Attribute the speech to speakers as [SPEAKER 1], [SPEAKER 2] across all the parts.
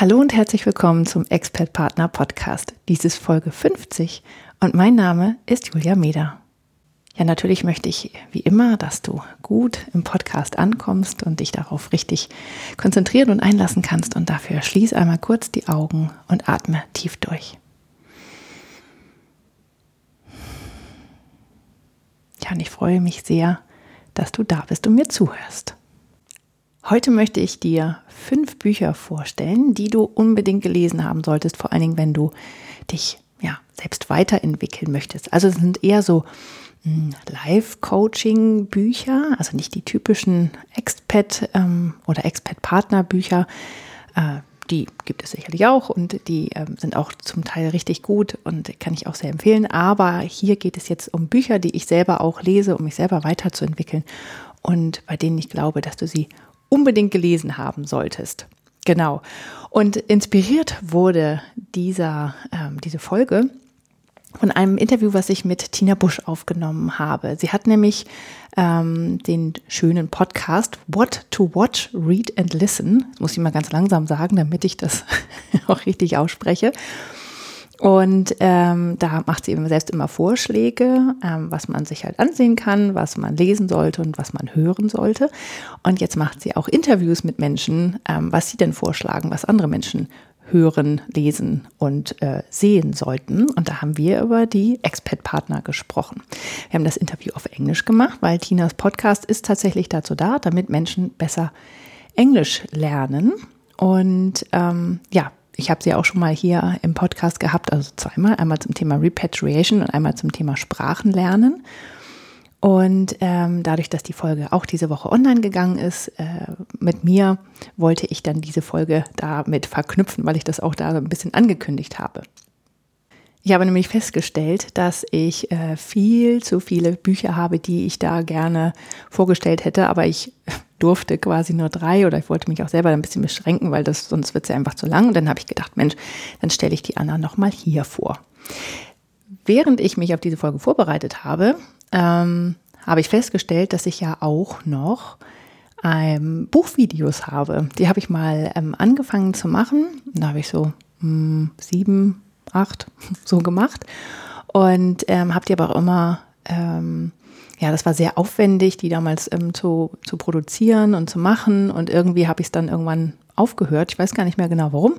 [SPEAKER 1] Hallo und herzlich willkommen zum Expert Partner Podcast. Dies ist Folge 50 und mein Name ist Julia Meder. Ja, natürlich möchte ich wie immer, dass du gut im Podcast ankommst und dich darauf richtig konzentrieren und einlassen kannst und dafür schließ einmal kurz die Augen und atme tief durch. Ja, und ich freue mich sehr, dass du da bist und mir zuhörst. Heute möchte ich dir fünf Bücher vorstellen, die du unbedingt gelesen haben solltest, vor allen Dingen, wenn du dich ja, selbst weiterentwickeln möchtest. Also es sind eher so hm, Live-Coaching-Bücher, also nicht die typischen Expat- ähm, oder Expat-Partner-Bücher. Äh, die gibt es sicherlich auch und die ähm, sind auch zum Teil richtig gut und kann ich auch sehr empfehlen. Aber hier geht es jetzt um Bücher, die ich selber auch lese, um mich selber weiterzuentwickeln und bei denen ich glaube, dass du sie unbedingt gelesen haben solltest. Genau. Und inspiriert wurde dieser, ähm, diese Folge von einem Interview, was ich mit Tina Busch aufgenommen habe. Sie hat nämlich ähm, den schönen Podcast What to Watch, Read and Listen. Das muss ich mal ganz langsam sagen, damit ich das auch richtig ausspreche. Und ähm, da macht sie selbst immer Vorschläge, ähm, was man sich halt ansehen kann, was man lesen sollte und was man hören sollte. Und jetzt macht sie auch Interviews mit Menschen, ähm, was sie denn vorschlagen, was andere Menschen hören, lesen und äh, sehen sollten. Und da haben wir über die Expat-Partner gesprochen. Wir haben das Interview auf Englisch gemacht, weil Tinas Podcast ist tatsächlich dazu da, damit Menschen besser Englisch lernen. Und ähm, ja, ich habe sie auch schon mal hier im Podcast gehabt, also zweimal, einmal zum Thema Repatriation und einmal zum Thema Sprachenlernen. Und ähm, dadurch, dass die Folge auch diese Woche online gegangen ist, äh, mit mir wollte ich dann diese Folge damit verknüpfen, weil ich das auch da ein bisschen angekündigt habe. Ich habe nämlich festgestellt, dass ich äh, viel zu viele Bücher habe, die ich da gerne vorgestellt hätte, aber ich durfte quasi nur drei oder ich wollte mich auch selber ein bisschen beschränken, weil das sonst wird es ja einfach zu lang. Und dann habe ich gedacht, Mensch, dann stelle ich die anderen nochmal hier vor. Während ich mich auf diese Folge vorbereitet habe, ähm, habe ich festgestellt, dass ich ja auch noch ähm, Buchvideos habe. Die habe ich mal ähm, angefangen zu machen. Da habe ich so mh, hm, sieben, acht so gemacht und ähm, habe die aber auch immer ähm, ja, das war sehr aufwendig, die damals ähm, zu, zu produzieren und zu machen. Und irgendwie habe ich es dann irgendwann aufgehört. Ich weiß gar nicht mehr genau warum.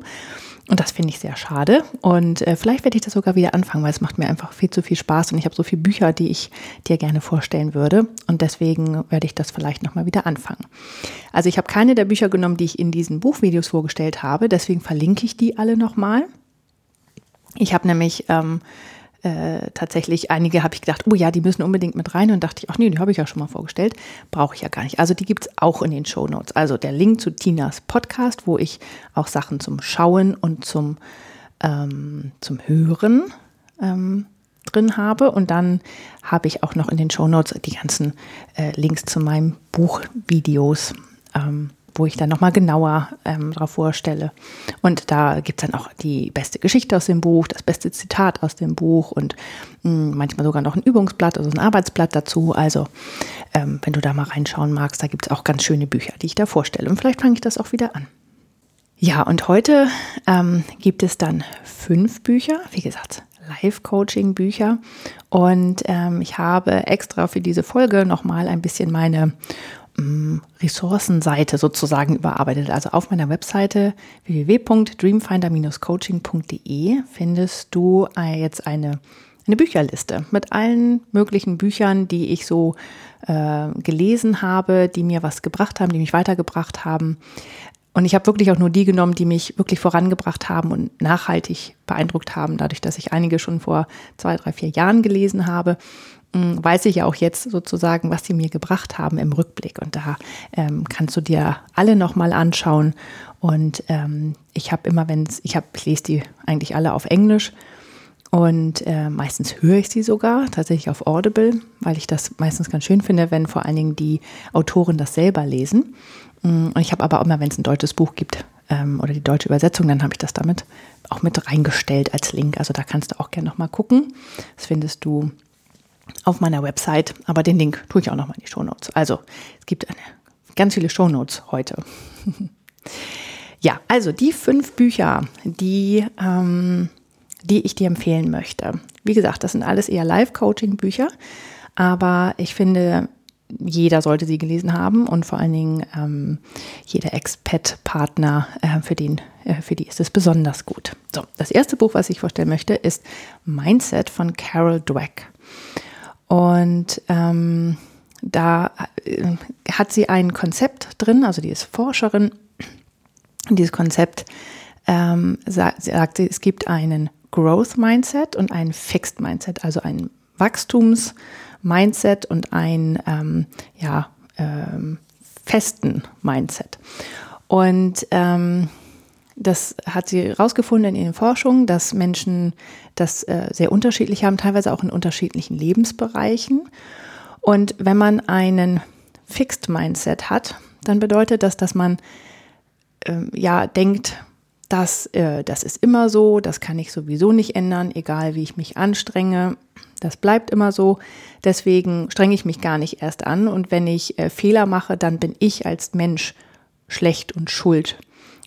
[SPEAKER 1] Und das finde ich sehr schade. Und äh, vielleicht werde ich das sogar wieder anfangen, weil es macht mir einfach viel zu viel Spaß und ich habe so viele Bücher, die ich dir gerne vorstellen würde. Und deswegen werde ich das vielleicht nochmal wieder anfangen. Also ich habe keine der Bücher genommen, die ich in diesen Buchvideos vorgestellt habe. Deswegen verlinke ich die alle nochmal. Ich habe nämlich ähm, äh, tatsächlich einige habe ich gedacht, oh ja, die müssen unbedingt mit rein und dachte ich, ach nee, die habe ich ja schon mal vorgestellt, brauche ich ja gar nicht. Also die gibt es auch in den Show Notes. Also der Link zu Tinas Podcast, wo ich auch Sachen zum Schauen und zum, ähm, zum Hören ähm, drin habe. Und dann habe ich auch noch in den Show Notes die ganzen äh, Links zu meinen Buchvideos. Ähm, wo ich dann nochmal genauer ähm, darauf vorstelle. Und da gibt es dann auch die beste Geschichte aus dem Buch, das beste Zitat aus dem Buch und mh, hm, manchmal sogar noch ein Übungsblatt, also ein Arbeitsblatt dazu. Also ähm, wenn du da mal reinschauen magst, da gibt es auch ganz schöne Bücher, die ich da vorstelle. Und vielleicht fange ich das auch wieder an. Ja, und heute ähm, gibt es dann fünf Bücher, wie gesagt, Live-Coaching-Bücher. Und ähm, ich habe extra für diese Folge nochmal ein bisschen meine Ressourcenseite sozusagen überarbeitet. Also auf meiner Webseite www.dreamfinder-coaching.de findest du jetzt eine, eine Bücherliste mit allen möglichen Büchern, die ich so äh, gelesen habe, die mir was gebracht haben, die mich weitergebracht haben. und ich habe wirklich auch nur die genommen, die mich wirklich vorangebracht haben und nachhaltig beeindruckt haben, dadurch, dass ich einige schon vor zwei, drei, vier Jahren gelesen habe weiß ich ja auch jetzt sozusagen, was sie mir gebracht haben im Rückblick. Und da ähm, kannst du dir alle nochmal anschauen. Und ähm, ich habe immer, wenn es, ich habe, ich lese die eigentlich alle auf Englisch und äh, meistens höre ich sie sogar tatsächlich auf Audible, weil ich das meistens ganz schön finde, wenn vor allen Dingen die Autoren das selber lesen. Mm, und ich habe aber auch immer, wenn es ein deutsches Buch gibt ähm, oder die deutsche Übersetzung, dann habe ich das damit auch mit reingestellt als Link. Also da kannst du auch gerne nochmal gucken. Das findest du auf meiner Website, aber den Link tue ich auch nochmal in die Shownotes. Also es gibt eine, ganz viele Shownotes heute. ja, also die fünf Bücher, die ähm, die ich dir empfehlen möchte. Wie gesagt, das sind alles eher Live-Coaching-Bücher, aber ich finde, jeder sollte sie gelesen haben und vor allen Dingen ähm, jeder Expat-Partner, äh, für, äh, für die ist es besonders gut. So, das erste Buch, was ich vorstellen möchte, ist Mindset von Carol Dweck. Und ähm, da äh, hat sie ein Konzept drin, also die ist Forscherin. Und dieses Konzept ähm, sagt, sagt sie, es gibt einen Growth Mindset und ein Fixed Mindset, also ein Wachstums-Mindset und ein ähm, ja, ähm, festen Mindset. Und ähm, das hat sie herausgefunden in ihren Forschungen, dass Menschen das äh, sehr unterschiedlich haben, teilweise auch in unterschiedlichen Lebensbereichen. Und wenn man einen Fixed Mindset hat, dann bedeutet das, dass man äh, ja denkt, das, äh, das ist immer so, das kann ich sowieso nicht ändern, egal wie ich mich anstrenge. Das bleibt immer so. Deswegen strenge ich mich gar nicht erst an. Und wenn ich äh, Fehler mache, dann bin ich als Mensch schlecht und schuld.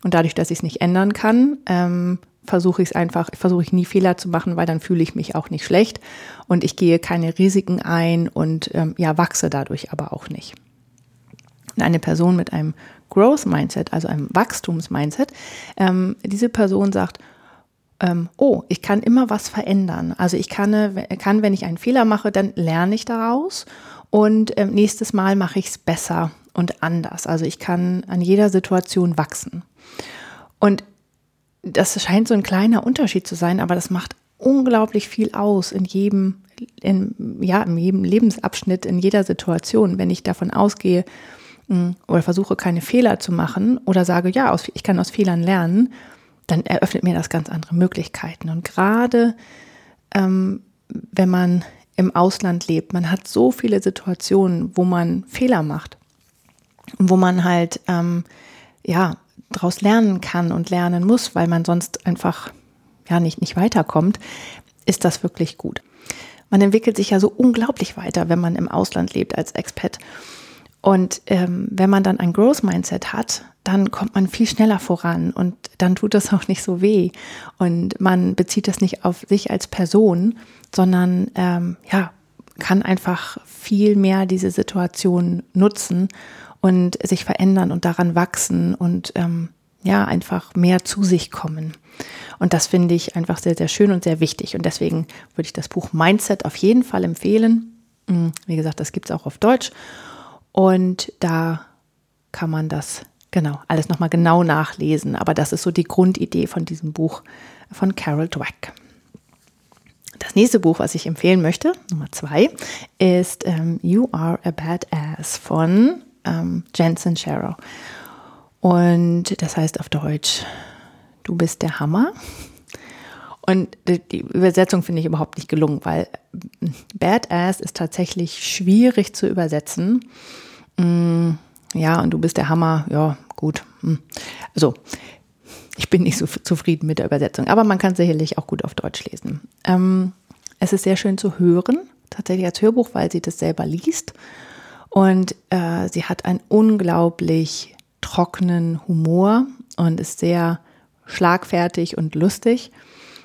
[SPEAKER 1] Und dadurch, dass ich es nicht ändern kann, ähm, versuche ich es einfach, versuche ich nie Fehler zu machen, weil dann fühle ich mich auch nicht schlecht und ich gehe keine Risiken ein und ähm, ja, wachse dadurch aber auch nicht. Eine Person mit einem Growth Mindset, also einem Wachstums-Mindset, ähm, diese Person sagt, ähm, oh, ich kann immer was verändern. Also ich kann, kann, wenn ich einen Fehler mache, dann lerne ich daraus und ähm, nächstes Mal mache ich es besser und anders. Also ich kann an jeder Situation wachsen. Und das scheint so ein kleiner Unterschied zu sein, aber das macht unglaublich viel aus in jedem, in, ja, in jedem Lebensabschnitt, in jeder Situation, wenn ich davon ausgehe, oder versuche keine Fehler zu machen oder sage, ja, ich kann aus Fehlern lernen, dann eröffnet mir das ganz andere Möglichkeiten. Und gerade ähm, wenn man im Ausland lebt, man hat so viele Situationen, wo man Fehler macht und wo man halt ähm, ja daraus lernen kann und lernen muss, weil man sonst einfach ja nicht nicht weiterkommt, ist das wirklich gut. Man entwickelt sich ja so unglaublich weiter, wenn man im Ausland lebt als Expat. Und ähm, wenn man dann ein Growth Mindset hat, dann kommt man viel schneller voran und dann tut das auch nicht so weh. Und man bezieht das nicht auf sich als Person, sondern ähm, ja, kann einfach viel mehr diese Situation nutzen und sich verändern und daran wachsen und ähm, ja, einfach mehr zu sich kommen. Und das finde ich einfach sehr, sehr schön und sehr wichtig. Und deswegen würde ich das Buch Mindset auf jeden Fall empfehlen. Hm, wie gesagt, das gibt es auch auf Deutsch. Und da kann man das genau alles nochmal genau nachlesen. Aber das ist so die Grundidee von diesem Buch von Carol Dweck. Das nächste Buch, was ich empfehlen möchte, Nummer zwei, ist ähm, You Are a Badass von ähm, Jensen Sharrow. Und das heißt auf Deutsch, du bist der Hammer. Und die Übersetzung finde ich überhaupt nicht gelungen, weil Badass ist tatsächlich schwierig zu übersetzen. Mm, ja, und du bist der Hammer. Ja, gut. Mm. Also, ich bin nicht so zufrieden mit der Übersetzung, aber man kann sicherlich auch gut auf Deutsch lesen. Ähm, es ist sehr schön zu hören, tatsächlich als Hörbuch, weil sie das selber liest. Und äh, sie hat einen unglaublich trockenen Humor und ist sehr schlagfertig und lustig.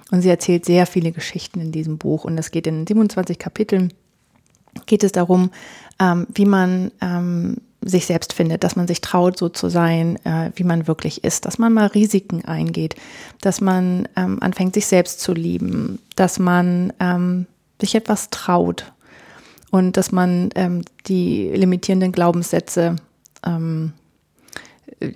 [SPEAKER 1] Und sie erzählt sehr viele Geschichten in diesem Buch. Und es geht in 27 Kapiteln, geht es darum, ähm, wie man ähm, sich selbst findet, dass man sich traut, so zu sein, äh, wie man wirklich ist, dass man mal Risiken eingeht, dass man ähm, anfängt, sich selbst zu lieben, dass man ähm, sich etwas traut und dass man ähm, die limitierenden Glaubenssätze ähm,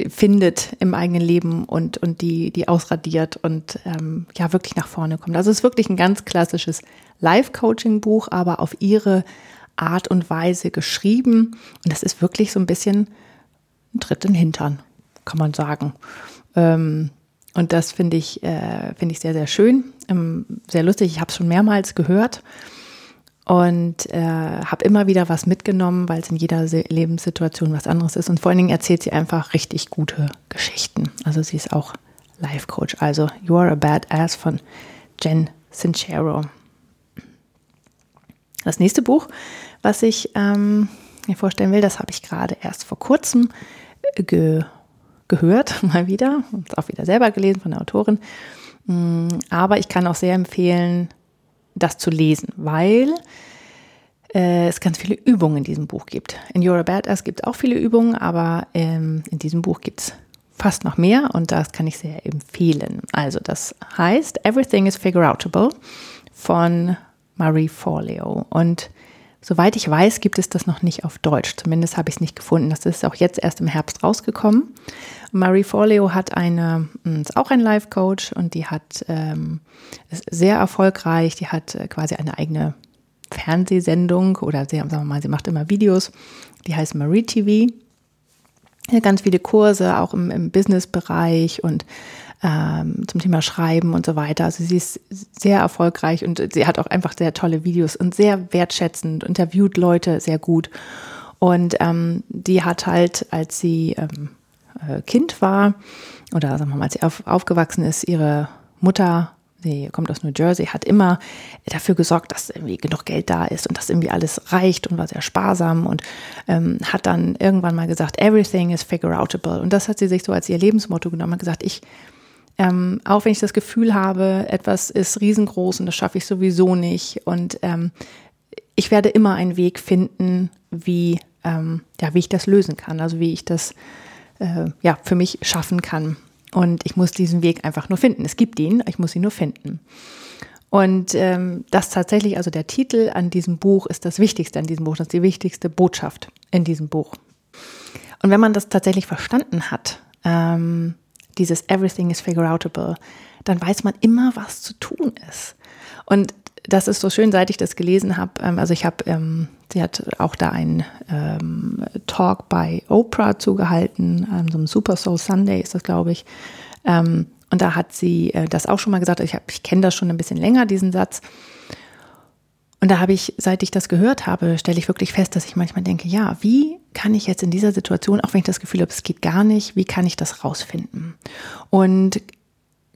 [SPEAKER 1] findet im eigenen Leben und, und die, die ausradiert und ähm, ja wirklich nach vorne kommt. Also es ist wirklich ein ganz klassisches Life-Coaching-Buch, aber auf ihre Art und Weise geschrieben. Und das ist wirklich so ein bisschen ein Tritt in den Hintern, kann man sagen. Ähm, und das finde ich, äh, finde ich sehr, sehr schön, ähm, sehr lustig. Ich habe es schon mehrmals gehört und äh, habe immer wieder was mitgenommen, weil es in jeder Lebenssituation was anderes ist. Und vor allen Dingen erzählt sie einfach richtig gute Geschichten. Also sie ist auch Life Coach. Also You Are a Badass von Jen Sincero. Das nächste Buch, was ich ähm, mir vorstellen will, das habe ich gerade erst vor kurzem ge gehört, mal wieder, und auch wieder selber gelesen von der Autorin. Mm, aber ich kann auch sehr empfehlen, das zu lesen, weil äh, es ganz viele Übungen in diesem Buch gibt. In You're a Badass gibt es auch viele Übungen, aber ähm, in diesem Buch gibt es fast noch mehr und das kann ich sehr empfehlen. Also das heißt Everything is Figure Outable von Marie Forleo und Soweit ich weiß, gibt es das noch nicht auf Deutsch. Zumindest habe ich es nicht gefunden. Das ist auch jetzt erst im Herbst rausgekommen. Marie Forleo hat eine, hm, ist auch ein Life-Coach und die hat, ähm, ist sehr erfolgreich. Die hat äh, quasi eine eigene Fernsehsendung oder sie, sagen wir mal, sie macht immer Videos. Die heißt Marie TV. Ganz viele Kurse, auch im, im Business-Bereich und ähm, zum Thema Schreiben und so weiter. Also sie ist sehr erfolgreich und sie hat auch einfach sehr tolle Videos und sehr wertschätzend, interviewt Leute sehr gut. Und ähm, die hat halt, als sie ähm, äh, Kind war oder sagen wir mal, als sie auf, aufgewachsen ist, ihre Mutter sie kommt aus New Jersey, hat immer dafür gesorgt, dass irgendwie genug Geld da ist und dass irgendwie alles reicht und war sehr sparsam und ähm, hat dann irgendwann mal gesagt, everything is figure outable. Und das hat sie sich so als ihr Lebensmotto genommen und gesagt, ich ähm, auch wenn ich das Gefühl habe, etwas ist riesengroß und das schaffe ich sowieso nicht. Und ähm, ich werde immer einen Weg finden, wie, ähm, ja, wie ich das lösen kann, also wie ich das äh, ja, für mich schaffen kann. Und ich muss diesen Weg einfach nur finden. Es gibt ihn, ich muss ihn nur finden. Und ähm, das tatsächlich, also der Titel an diesem Buch ist das Wichtigste an diesem Buch, das ist die wichtigste Botschaft in diesem Buch. Und wenn man das tatsächlich verstanden hat, ähm, dieses Everything is figure outable, dann weiß man immer, was zu tun ist. Und das ist so schön, seit ich das gelesen habe. Ähm, also ich habe, ähm, sie hat auch da einen ähm, Talk bei Oprah zugehalten, ähm, so einem Super Soul Sunday ist das, glaube ich. Ähm, und da hat sie äh, das auch schon mal gesagt. Ich, ich kenne das schon ein bisschen länger, diesen Satz. Und da habe ich, seit ich das gehört habe, stelle ich wirklich fest, dass ich manchmal denke, ja, wie kann ich jetzt in dieser Situation, auch wenn ich das Gefühl habe, es geht gar nicht, wie kann ich das rausfinden? Und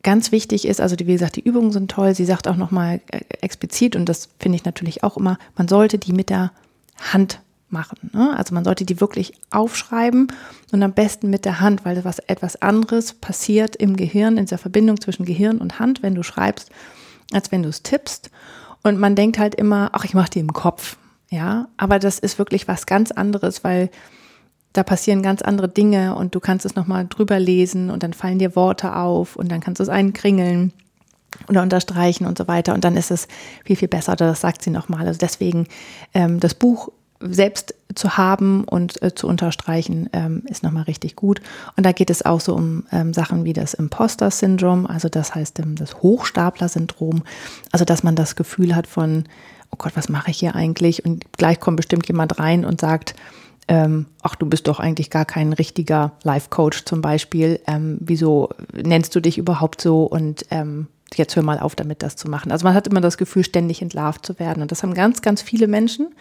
[SPEAKER 1] ganz wichtig ist, also wie gesagt, die Übungen sind toll. Sie sagt auch nochmal äh, explizit, und das finde ich natürlich auch immer, man sollte die mit der Hand machen. Ne? Also man sollte die wirklich aufschreiben und am besten mit der Hand, weil was etwas anderes passiert im Gehirn, in dieser Verbindung zwischen Gehirn und Hand, wenn du schreibst, als wenn du es tippst. Und man denkt halt immer, ach, ich mache die im Kopf. Ja, aber das ist wirklich was ganz anderes, weil da passieren ganz andere Dinge und du kannst es nochmal drüber lesen und dann fallen dir Worte auf und dann kannst du es einkringeln oder unterstreichen und so weiter und dann ist es viel, viel besser. Das sagt sie nochmal. Also deswegen ähm, das Buch selbst zu haben und äh, zu unterstreichen, ähm, ist nochmal richtig gut. Und da geht es auch so um ähm, Sachen wie das Imposter-Syndrom, also das heißt ähm, das Hochstapler-Syndrom, also dass man das Gefühl hat von, oh Gott, was mache ich hier eigentlich? Und gleich kommt bestimmt jemand rein und sagt, ähm, ach, du bist doch eigentlich gar kein richtiger Life-Coach zum Beispiel. Ähm, wieso nennst du dich überhaupt so? Und ähm, jetzt hör mal auf damit, das zu machen. Also man hat immer das Gefühl, ständig entlarvt zu werden. Und das haben ganz, ganz viele Menschen.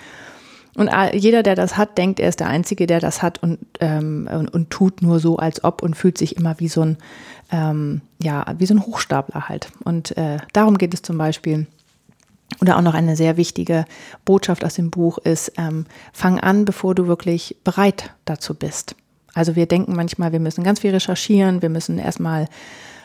[SPEAKER 1] Und jeder, der das hat, denkt, er ist der Einzige, der das hat und, ähm, und, und tut nur so, als ob und fühlt sich immer wie so ein, ähm, ja, wie so ein Hochstapler halt. Und äh, darum geht es zum Beispiel. Oder auch noch eine sehr wichtige Botschaft aus dem Buch ist, ähm, fang an, bevor du wirklich bereit dazu bist. Also wir denken manchmal, wir müssen ganz viel recherchieren, wir müssen erstmal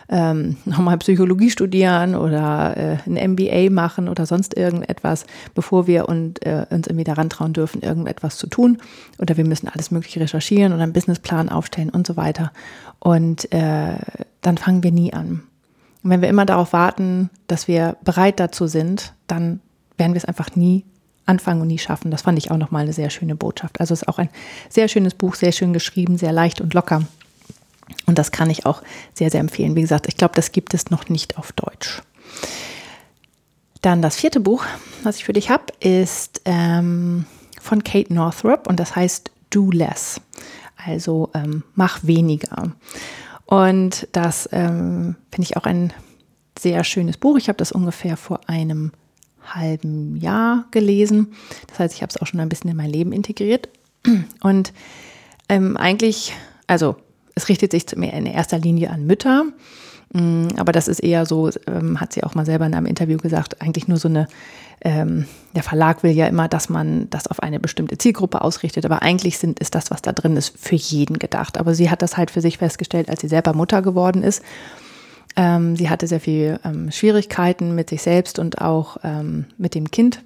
[SPEAKER 1] ähm, nochmal Psychologie studieren oder äh, ein MBA machen oder sonst irgendetwas, bevor wir und, äh, uns irgendwie daran trauen dürfen, irgendetwas zu tun. Oder wir müssen alles Mögliche recherchieren oder einen Businessplan aufstellen und so weiter. Und äh, dann fangen wir nie an. Und wenn wir immer darauf warten, dass wir bereit dazu sind, dann werden wir es einfach nie anfangen und nie schaffen. Das fand ich auch nochmal eine sehr schöne Botschaft. Also es ist auch ein sehr schönes Buch, sehr schön geschrieben, sehr leicht und locker. Und das kann ich auch sehr, sehr empfehlen. Wie gesagt, ich glaube, das gibt es noch nicht auf Deutsch. Dann das vierte Buch, was ich für dich habe, ist ähm, von Kate Northrop und das heißt Do Less. Also ähm, mach weniger. Und das ähm, finde ich auch ein sehr schönes Buch. Ich habe das ungefähr vor einem halben Jahr gelesen. Das heißt, ich habe es auch schon ein bisschen in mein Leben integriert. Und ähm, eigentlich, also es richtet sich in erster Linie an Mütter, mm, aber das ist eher so, ähm, hat sie auch mal selber in einem Interview gesagt, eigentlich nur so eine, ähm, der Verlag will ja immer, dass man das auf eine bestimmte Zielgruppe ausrichtet, aber eigentlich sind, ist das, was da drin ist, für jeden gedacht. Aber sie hat das halt für sich festgestellt, als sie selber Mutter geworden ist. Ähm, sie hatte sehr viel ähm, Schwierigkeiten mit sich selbst und auch ähm, mit dem Kind,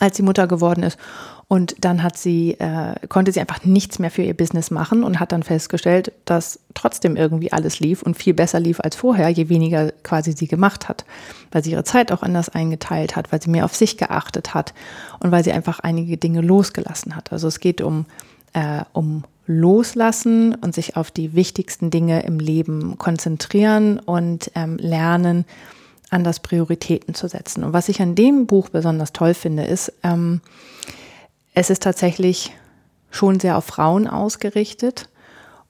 [SPEAKER 1] als sie Mutter geworden ist. Und dann hat sie, äh, konnte sie einfach nichts mehr für ihr Business machen und hat dann festgestellt, dass trotzdem irgendwie alles lief und viel besser lief als vorher, je weniger quasi sie gemacht hat, weil sie ihre Zeit auch anders eingeteilt hat, weil sie mehr auf sich geachtet hat und weil sie einfach einige Dinge losgelassen hat. Also es geht um, äh, um Loslassen und sich auf die wichtigsten Dinge im Leben konzentrieren und ähm, lernen, anders Prioritäten zu setzen. Und was ich an dem Buch besonders toll finde, ist, ähm, es ist tatsächlich schon sehr auf Frauen ausgerichtet.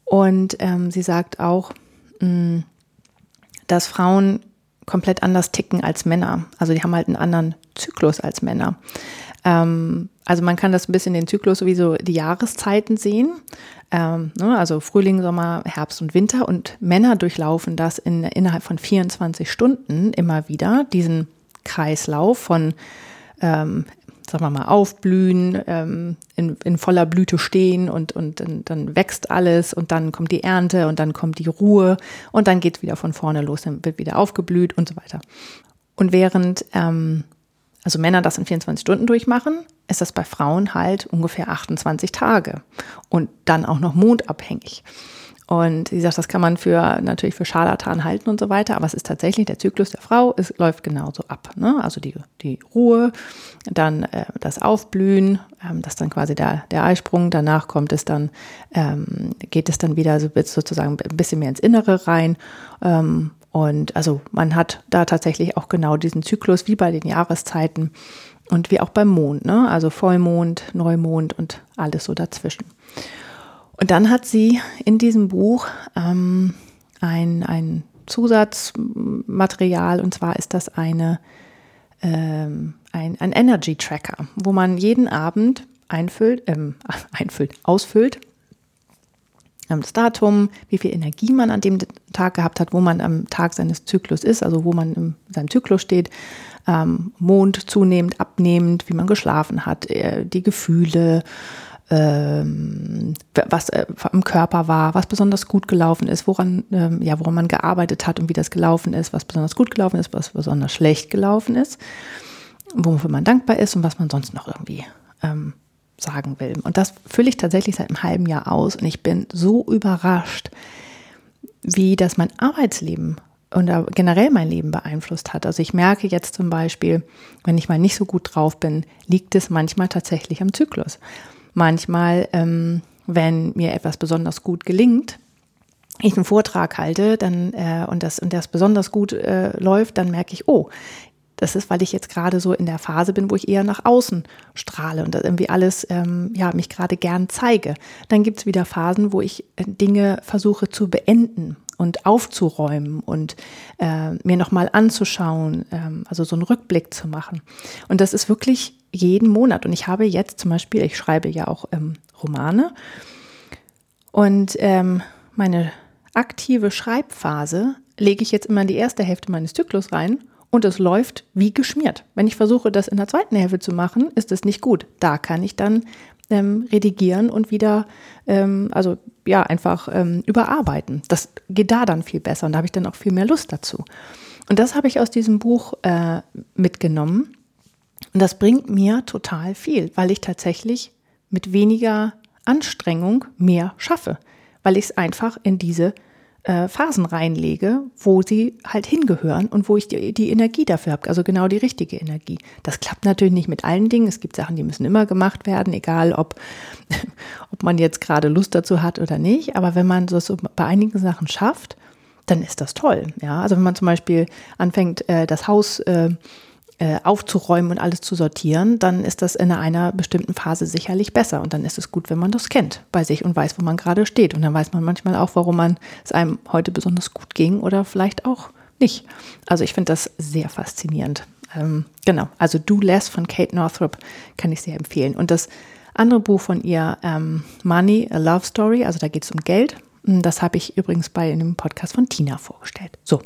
[SPEAKER 1] Und ähm, sie sagt auch, mh, mm, dass Frauen komplett anders ticken als Männer. Also die haben halt einen anderen Zyklus als Männer. Ähm, also man kann das ein bisschen den Zyklus sowieso die Jahreszeiten sehen. Ähm, ne, also Frühling, Sommer, Herbst und Winter. Und Männer durchlaufen das in, innerhalb von 24 Stunden immer wieder, diesen Kreislauf von ähm, sagen wir mal, aufblühen, ähm, in, in voller Blüte stehen und, und dann, dann wächst alles und dann kommt die Ernte und dann kommt die Ruhe und dann geht es wieder von vorne los, dann wird wieder aufgeblüht und so weiter. Und während ähm, also Männer das in 24 Stunden durchmachen, ist das bei Frauen halt ungefähr 28 Tage und dann auch noch mondabhängig. Und sie sagt, das kann man für natürlich für Scharlatan halten und so weiter, aber es ist tatsächlich der Zyklus der Frau, es läuft genauso ab. Ne? Also die, die Ruhe, dann äh, das Aufblühen, ähm, das dann quasi der, der Eisprung, danach kommt es dann, ähm, geht es dann wieder so, sozusagen ein bisschen mehr ins Innere rein. Ähm, und also man hat da tatsächlich auch genau diesen Zyklus wie bei den Jahreszeiten und wie auch beim Mond, ne? Also Vollmond, Neumond und alles so dazwischen. Und dann hat sie in diesem Buch ähm, ein, ein Zusatzmaterial und zwar ist das eine, ähm, ein, ein Energy Tracker, wo man jeden Abend einfüllt, ähm, einfüllt, ausfüllt, das Datum, wie viel Energie man an dem Tag gehabt hat, wo man am Tag seines Zyklus ist, also wo man in seinem Zyklus steht, ähm, Mond zunehmend, abnehmend, wie man geschlafen hat, äh, die Gefühle, ähm, was äh, im Körper war, was besonders gut gelaufen ist, woran, ähm, ja, woran man gearbeitet hat und wie das gelaufen ist, was besonders gut gelaufen ist, was besonders schlecht gelaufen ist, wofür man dankbar ist und was man sonst noch irgendwie ähm, sagen will. Und das fülle ich tatsächlich seit einem halben Jahr aus und ich bin so überrascht, wie das mein Arbeitsleben und generell mein Leben beeinflusst hat. Also ich merke jetzt zum Beispiel, wenn ich mal nicht so gut drauf bin, liegt es manchmal tatsächlich am Zyklus manchmal, ähm, wenn mir etwas besonders gut gelingt, ich einen Vortrag halte dann, äh, und, das, und das besonders gut äh, läuft, dann merke ich, oh, das ist, weil ich jetzt gerade so in der Phase bin, wo ich eher nach außen strahle und irgendwie alles, ähm, ja, mich gerade gern zeige. Dann gibt es wieder Phasen, wo ich äh, Dinge versuche zu beenden und aufzuräumen und äh, mir nochmal anzuschauen, ähm, also so einen Rückblick zu machen. Und das ist wirklich jeden Monat. Und ich habe jetzt zum Beispiel, ich schreibe ja auch ähm, Romane und ähm, meine aktive Schreibphase lege ich jetzt immer in die erste Hälfte meines Zyklus rein und es läuft wie geschmiert. Wenn ich versuche, das in der zweiten Hälfte zu machen, ist es nicht gut. Da kann ich dann ähm, redigieren und wieder, ähm, also ja, einfach ähm, überarbeiten. Das geht da dann viel besser und da habe ich dann auch viel mehr Lust dazu. Und das habe ich aus diesem Buch äh, mitgenommen. Und das bringt mir total viel, weil ich tatsächlich mit weniger Anstrengung mehr schaffe, weil ich es einfach in diese äh, Phasen reinlege, wo sie halt hingehören und wo ich die, die Energie dafür habe, also genau die richtige Energie. Das klappt natürlich nicht mit allen Dingen. Es gibt Sachen, die müssen immer gemacht werden, egal ob, ob man jetzt gerade Lust dazu hat oder nicht. Aber wenn man das so bei einigen Sachen schafft, dann ist das toll. Ja, also wenn man zum Beispiel anfängt, äh, das Haus äh, aufzuräumen und alles zu sortieren, dann ist das in einer bestimmten Phase sicherlich besser. Und dann ist es gut, wenn man das kennt bei sich und weiß, wo man gerade steht. Und dann weiß man manchmal auch, warum man es einem heute besonders gut ging oder vielleicht auch nicht. Also ich finde das sehr faszinierend. Ähm, genau, also Do Less von Kate Northrop kann ich sehr empfehlen. Und das andere Buch von ihr, ähm, Money, a Love Story, also da geht es um Geld. Das habe ich übrigens bei einem Podcast von Tina vorgestellt. So,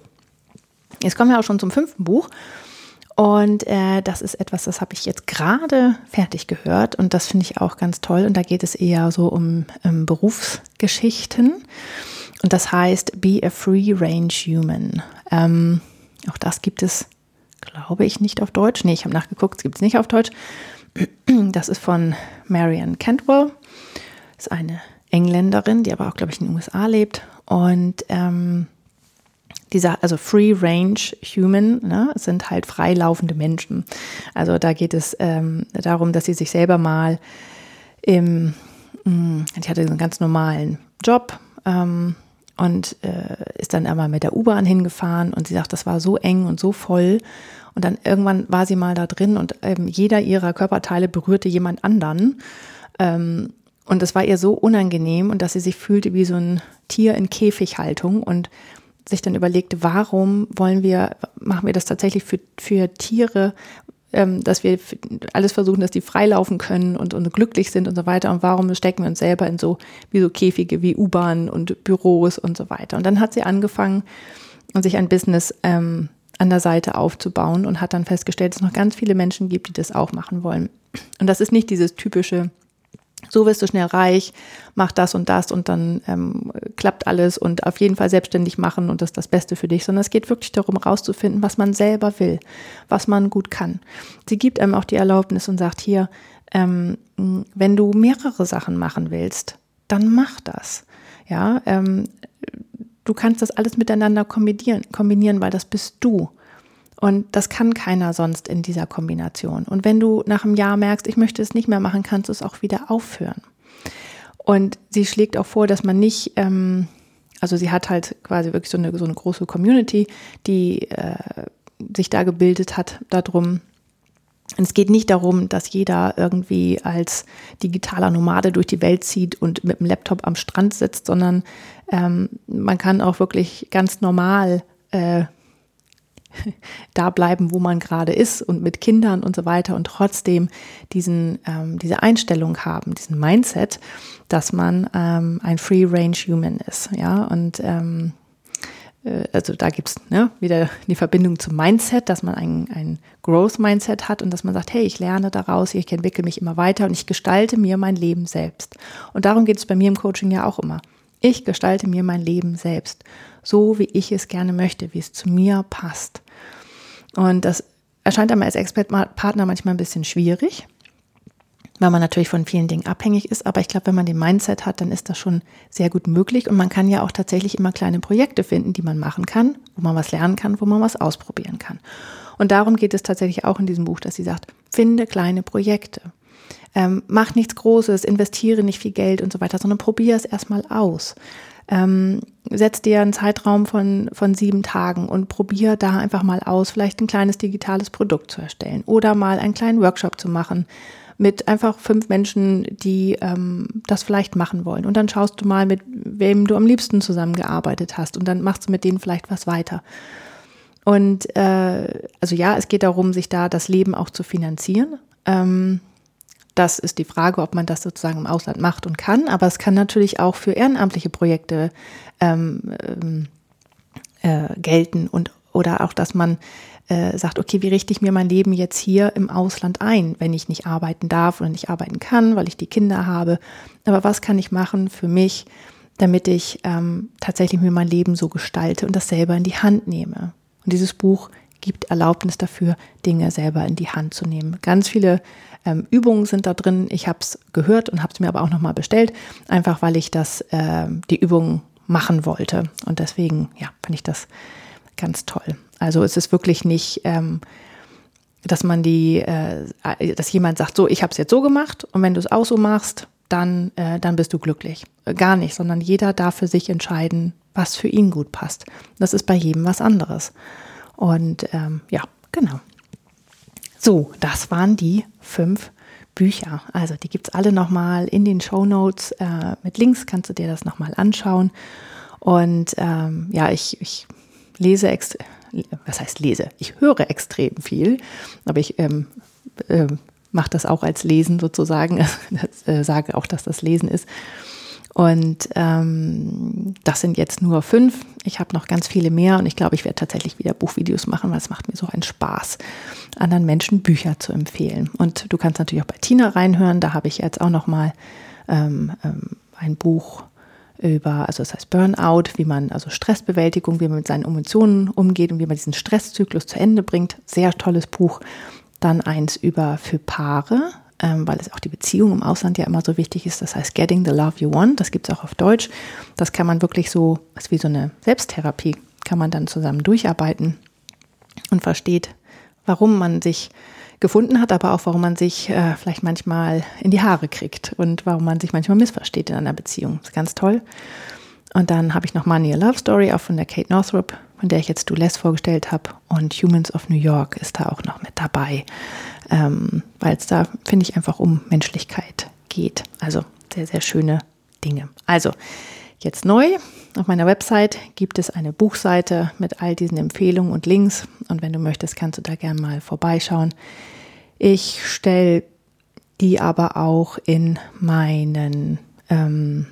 [SPEAKER 1] jetzt kommen wir auch schon zum fünften Buch. Und äh, das ist etwas, das habe ich jetzt gerade fertig gehört und das finde ich auch ganz toll. Und da geht es eher so um, um Berufsgeschichten. Und das heißt Be a Free Range Human. Ähm, auch das gibt es, glaube ich, nicht auf Deutsch. Nee, ich habe nachgeguckt, es gibt es nicht auf Deutsch. Das ist von Marian Cantwell. Das ist eine Engländerin, die aber auch, glaube ich, in den USA lebt. Und ähm, dieser, also Free Range Human, ne, sind halt freilaufende Menschen. Also da geht es ähm, darum, dass sie sich selber mal im, mh, hm, ich hatte einen ganz normalen Job ähm, und äh, ist dann einmal mit der U-Bahn hingefahren und sie sagt, das war so eng und so voll. Und dann irgendwann war sie mal da drin und ähm, jeder ihrer Körperteile berührte jemand anderen. Ähm, und es war ihr so unangenehm und dass sie sich fühlte wie so ein Tier in Käfighaltung und sich dann überlegt, warum wollen wir, machen wir das tatsächlich für, für Tiere, ähm, dass wir alles versuchen, dass die freilaufen können und, und glücklich sind und so weiter. Und warum stecken wir uns selber in so, wie so Käfige wie U-Bahn und Büros und so weiter. Und dann hat sie angefangen, sich ein Business ähm, an der Seite aufzubauen und hat dann festgestellt, dass es noch ganz viele Menschen gibt, die das auch machen wollen. Und das ist nicht dieses typische, so wirst du schnell reich, mach das und das und dann ähm, klappt alles und auf jeden Fall selbstständig machen und das ist das Beste für dich, sondern es geht wirklich darum, rauszufinden, was man selber will, was man gut kann. Sie gibt einem auch die Erlaubnis und sagt hier, ähm, wenn du mehrere Sachen machen willst, dann mach das. Ja, ähm, du kannst das alles miteinander kombinieren, kombinieren, weil das bist du. Und das kann keiner sonst in dieser Kombination. Und wenn du nach einem Jahr merkst, ich möchte es nicht mehr machen, kannst du es auch wieder aufhören. Und sie schlägt auch vor, dass man nicht, ähm, also sie hat halt quasi wirklich so eine, so eine große Community, die äh, sich da gebildet hat darum. Und es geht nicht darum, dass jeder irgendwie als digitaler Nomade durch die Welt zieht und mit dem Laptop am Strand sitzt, sondern ähm, man kann auch wirklich ganz normal äh, da bleiben, wo man gerade ist und mit Kindern und so weiter und trotzdem diesen, ähm, diese Einstellung haben, diesen Mindset, dass man ähm, ein Free Range Human ist. Ja, und ähm, äh, also da gibt es ne, wieder die Verbindung zum Mindset, dass man ein, ein Growth-Mindset hat und dass man sagt, hey, ich lerne daraus, ich entwickle mich immer weiter und ich gestalte mir mein Leben selbst. Und darum geht es bei mir im Coaching ja auch immer. Ich gestalte mir mein Leben selbst, so wie ich es gerne möchte, wie es zu mir passt. Und das erscheint einem als Expertpartner manchmal ein bisschen schwierig, weil man natürlich von vielen Dingen abhängig ist. Aber ich glaube, wenn man den Mindset hat, dann ist das schon sehr gut möglich. Und man kann ja auch tatsächlich immer kleine Projekte finden, die man machen kann, wo man was lernen kann, wo man was ausprobieren kann. Und darum geht es tatsächlich auch in diesem Buch, dass sie sagt, finde kleine Projekte. Ähm, mach nichts Großes, investiere nicht viel Geld und so weiter, sondern probiere es erstmal aus. Ähm, setz dir einen Zeitraum von, von sieben Tagen und probier da einfach mal aus, vielleicht ein kleines digitales Produkt zu erstellen oder mal einen kleinen Workshop zu machen mit einfach fünf Menschen, die ähm, das vielleicht machen wollen. Und dann schaust du mal, mit wem du am liebsten zusammengearbeitet hast und dann machst du mit denen vielleicht was weiter. Und äh, also ja, es geht darum, sich da das Leben auch zu finanzieren. Ähm, das ist die Frage, ob man das sozusagen im Ausland macht und kann. Aber es kann natürlich auch für ehrenamtliche Projekte ähm, ähm, äh, gelten und oder auch, dass man äh, sagt, okay, wie richte ich mir mein Leben jetzt hier im Ausland ein, wenn ich nicht arbeiten darf oder nicht arbeiten kann, weil ich die Kinder habe. Aber was kann ich machen für mich, damit ich ähm, tatsächlich mir mein Leben so gestalte und das selber in die Hand nehme? Und dieses Buch gibt Erlaubnis dafür, Dinge selber in die Hand zu nehmen. Ganz viele ähm, Übungen sind da drin. Ich habe es gehört und habe es mir aber auch nochmal bestellt, einfach weil ich das, äh, die Übungen machen wollte. Und deswegen, ja, finde ich das ganz toll. Also es ist wirklich nicht, ähm, dass man die, äh, dass jemand sagt, so, ich habe es jetzt so gemacht und wenn du es auch so machst, dann, äh, dann bist du glücklich. Gar nicht, sondern jeder darf für sich entscheiden, was für ihn gut passt. Das ist bei jedem was anderes. Und ähm, ja, genau. So, das waren die fünf Bücher. Also die gibt es alle nochmal in den Show Notes. Äh, mit Links kannst du dir das nochmal anschauen. Und ähm, ja, ich, ich lese was heißt lese? Ich höre extrem viel, aber ich ähm, äh, mache das auch als Lesen sozusagen. Das, äh, sage auch, dass das Lesen ist. Und ähm, das sind jetzt nur fünf. Ich habe noch ganz viele mehr und ich glaube, ich werde tatsächlich wieder Buchvideos machen, weil es macht mir so einen Spaß, anderen Menschen Bücher zu empfehlen. Und du kannst natürlich auch bei Tina reinhören. Da habe ich jetzt auch noch mal ähm, ähm, ein Buch über, also das heißt Burnout, wie man, also Stressbewältigung, wie man mit seinen Emotionen umgeht und wie man diesen Stresszyklus zu Ende bringt. Sehr tolles Buch. Dann eins über für Paare, ähm, weil es auch die Beziehung im Ausland ja immer so wichtig ist. Das heißt Getting the Love You Want, das gibt es auch auf Deutsch. Das kann man wirklich so, ist wie so eine Selbsttherapie, kann man dann zusammen durcharbeiten und versteht, warum man sich gefunden hat, aber auch warum man sich äh, vielleicht manchmal in die Haare kriegt und warum man sich manchmal missversteht in einer Beziehung. Das ist ganz toll. Und dann habe ich noch Money a Love Story, auch von der Kate Northrup, von der ich jetzt Du Less vorgestellt habe. Und Humans of New York ist da auch noch mit dabei, ähm, weil es da, finde ich, einfach um Menschlichkeit geht. Also sehr, sehr schöne Dinge. Also jetzt neu. Auf meiner Website gibt es eine Buchseite mit all diesen Empfehlungen und Links. Und wenn du möchtest, kannst du da gerne mal vorbeischauen. Ich stelle die aber auch in meinen ähm,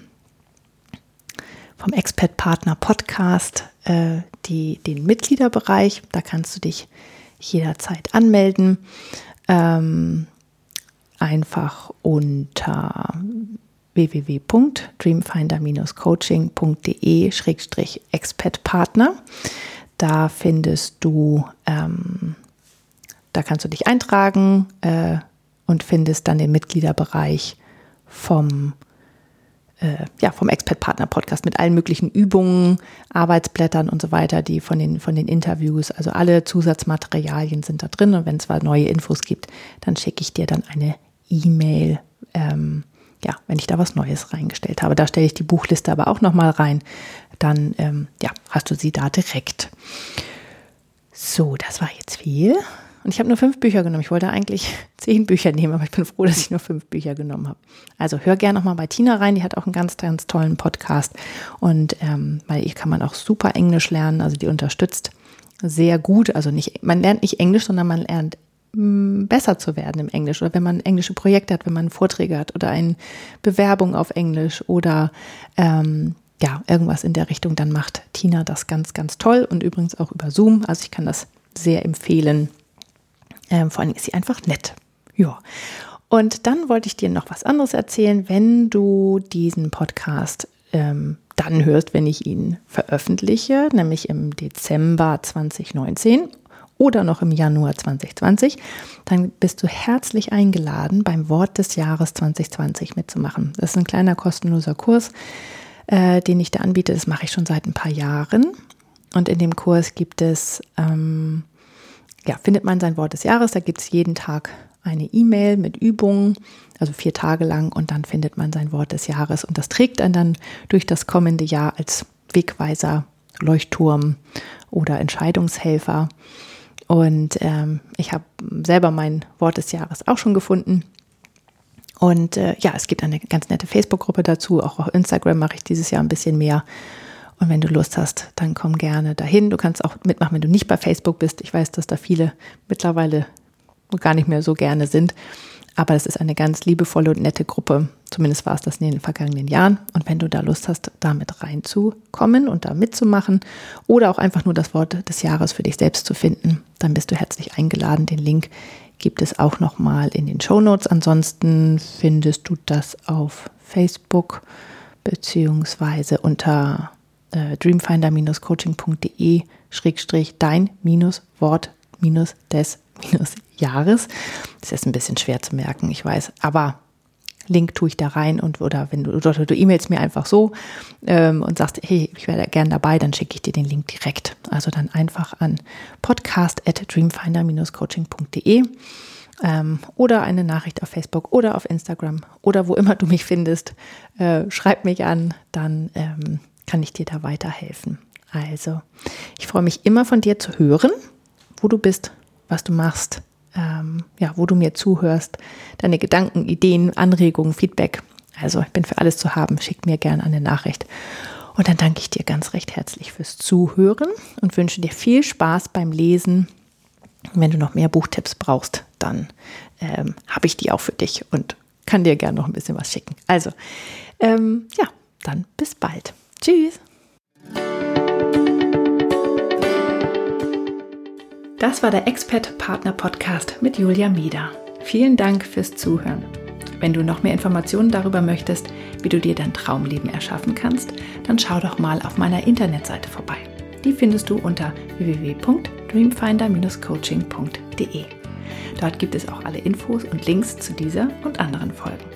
[SPEAKER 1] vom Expert Partner Podcast äh, die, den Mitgliederbereich. Da kannst du dich jederzeit anmelden. Ähm, einfach unter www.dreamfinder-coaching.de-expertpartner. Da findest du, ähm, da kannst du dich eintragen äh, und findest dann den Mitgliederbereich vom äh, ja, vom Expert-Partner-Podcast mit allen möglichen Übungen, Arbeitsblättern und so weiter, die von den, von den Interviews, also alle Zusatzmaterialien sind da drin. Und wenn es zwar neue Infos gibt, dann schicke ich dir dann eine E-Mail, ähm, ja, wenn ich da was Neues reingestellt habe. Da stelle ich die Buchliste aber auch nochmal rein. Dann ähm, ja, hast du sie da direkt. So, das war jetzt viel. Und ich habe nur fünf Bücher genommen. Ich wollte eigentlich zehn Bücher nehmen, aber ich bin froh, dass ich nur fünf Bücher genommen habe. Also hör gerne nochmal bei Tina rein. Die hat auch einen ganz, ganz tollen Podcast. Und ähm, weil ich kann man auch super Englisch lernen. Also die unterstützt sehr gut. Also nicht, man lernt nicht Englisch, sondern man lernt mm, besser zu werden im Englisch oder wenn man englische Projekte hat, wenn man Vorträge hat oder eine Bewerbung auf Englisch oder ähm, ja, irgendwas in der Richtung, dann macht Tina das ganz, ganz toll und übrigens auch über Zoom. Also ich kann das sehr empfehlen. Ähm, vor allem ist sie einfach nett. Ja. Und dann wollte ich dir noch was anderes erzählen, wenn du diesen Podcast ähm, dann hörst, wenn ich ihn veröffentliche, nämlich im Dezember 2019 oder noch im Januar 2020, dann bist du herzlich eingeladen, beim Wort des Jahres 2020 mitzumachen. Das ist ein kleiner kostenloser Kurs, äh, den ich da anbiete. Das mache ich schon seit ein paar Jahren. Und in dem Kurs gibt es ähm, ja, findet man sein Wort des Jahres. Da gibt es jeden Tag eine E-Mail mit Übungen, also vier Tage lang, und dann findet man sein Wort des Jahres. Und das trägt einen dann durch das kommende Jahr als Wegweiser, Leuchtturm oder Entscheidungshelfer. Und ähm, ich habe selber mein Wort des Jahres auch schon gefunden. Und äh, ja, es gibt eine ganz nette Facebook-Gruppe dazu. Auch auf Instagram mache ich dieses Jahr ein bisschen mehr. Und wenn du Lust hast, dann komm gerne dahin. Du kannst auch mitmachen, wenn du nicht bei Facebook bist. Ich weiß, dass da viele mittlerweile gar nicht mehr so gerne sind. Aber es ist eine ganz liebevolle und nette Gruppe. Zumindest war es das in den vergangenen Jahren. Und wenn du da Lust hast, da mit reinzukommen und da mitzumachen oder auch einfach nur das Wort des Jahres für dich selbst zu finden, dann bist du herzlich eingeladen. Den Link gibt es auch nochmal in den Show Notes. Ansonsten findest du das auf Facebook beziehungsweise unter äh, dreamfinder-coaching.de schrägstrich dein minus Wort minus des minus Jahres. Das ist ein bisschen schwer zu merken, ich weiß, aber Link tue ich da rein und oder wenn du oder du e-mailst mir einfach so ähm, und sagst, hey, ich wäre gern dabei, dann schicke ich dir den Link direkt. Also dann einfach an podcast at dreamfinder-coaching.de ähm, oder eine Nachricht auf Facebook oder auf Instagram oder wo immer du mich findest. Äh, schreib mich an, dann ähm, kann ich dir da weiterhelfen. Also, ich freue mich immer von dir zu hören, wo du bist, was du machst, ähm, ja, wo du mir zuhörst, deine Gedanken, Ideen, Anregungen, Feedback. Also, ich bin für alles zu haben. Schick mir gerne eine Nachricht. Und dann danke ich dir ganz recht herzlich fürs Zuhören und wünsche dir viel Spaß beim Lesen. Wenn du noch mehr Buchtipps brauchst, dann ähm, habe ich die auch für dich und kann dir gerne noch ein bisschen was schicken. Also, ähm, ja, dann bis bald. Tschüss. Das war der Expert Partner Podcast mit Julia Mieder. Vielen Dank fürs Zuhören. Wenn du noch mehr Informationen darüber möchtest, wie du dir dein Traumleben erschaffen kannst, dann schau doch mal auf meiner Internetseite vorbei. Die findest du unter www.dreamfinder-coaching.de. Dort gibt es auch alle Infos und Links zu dieser und anderen Folgen.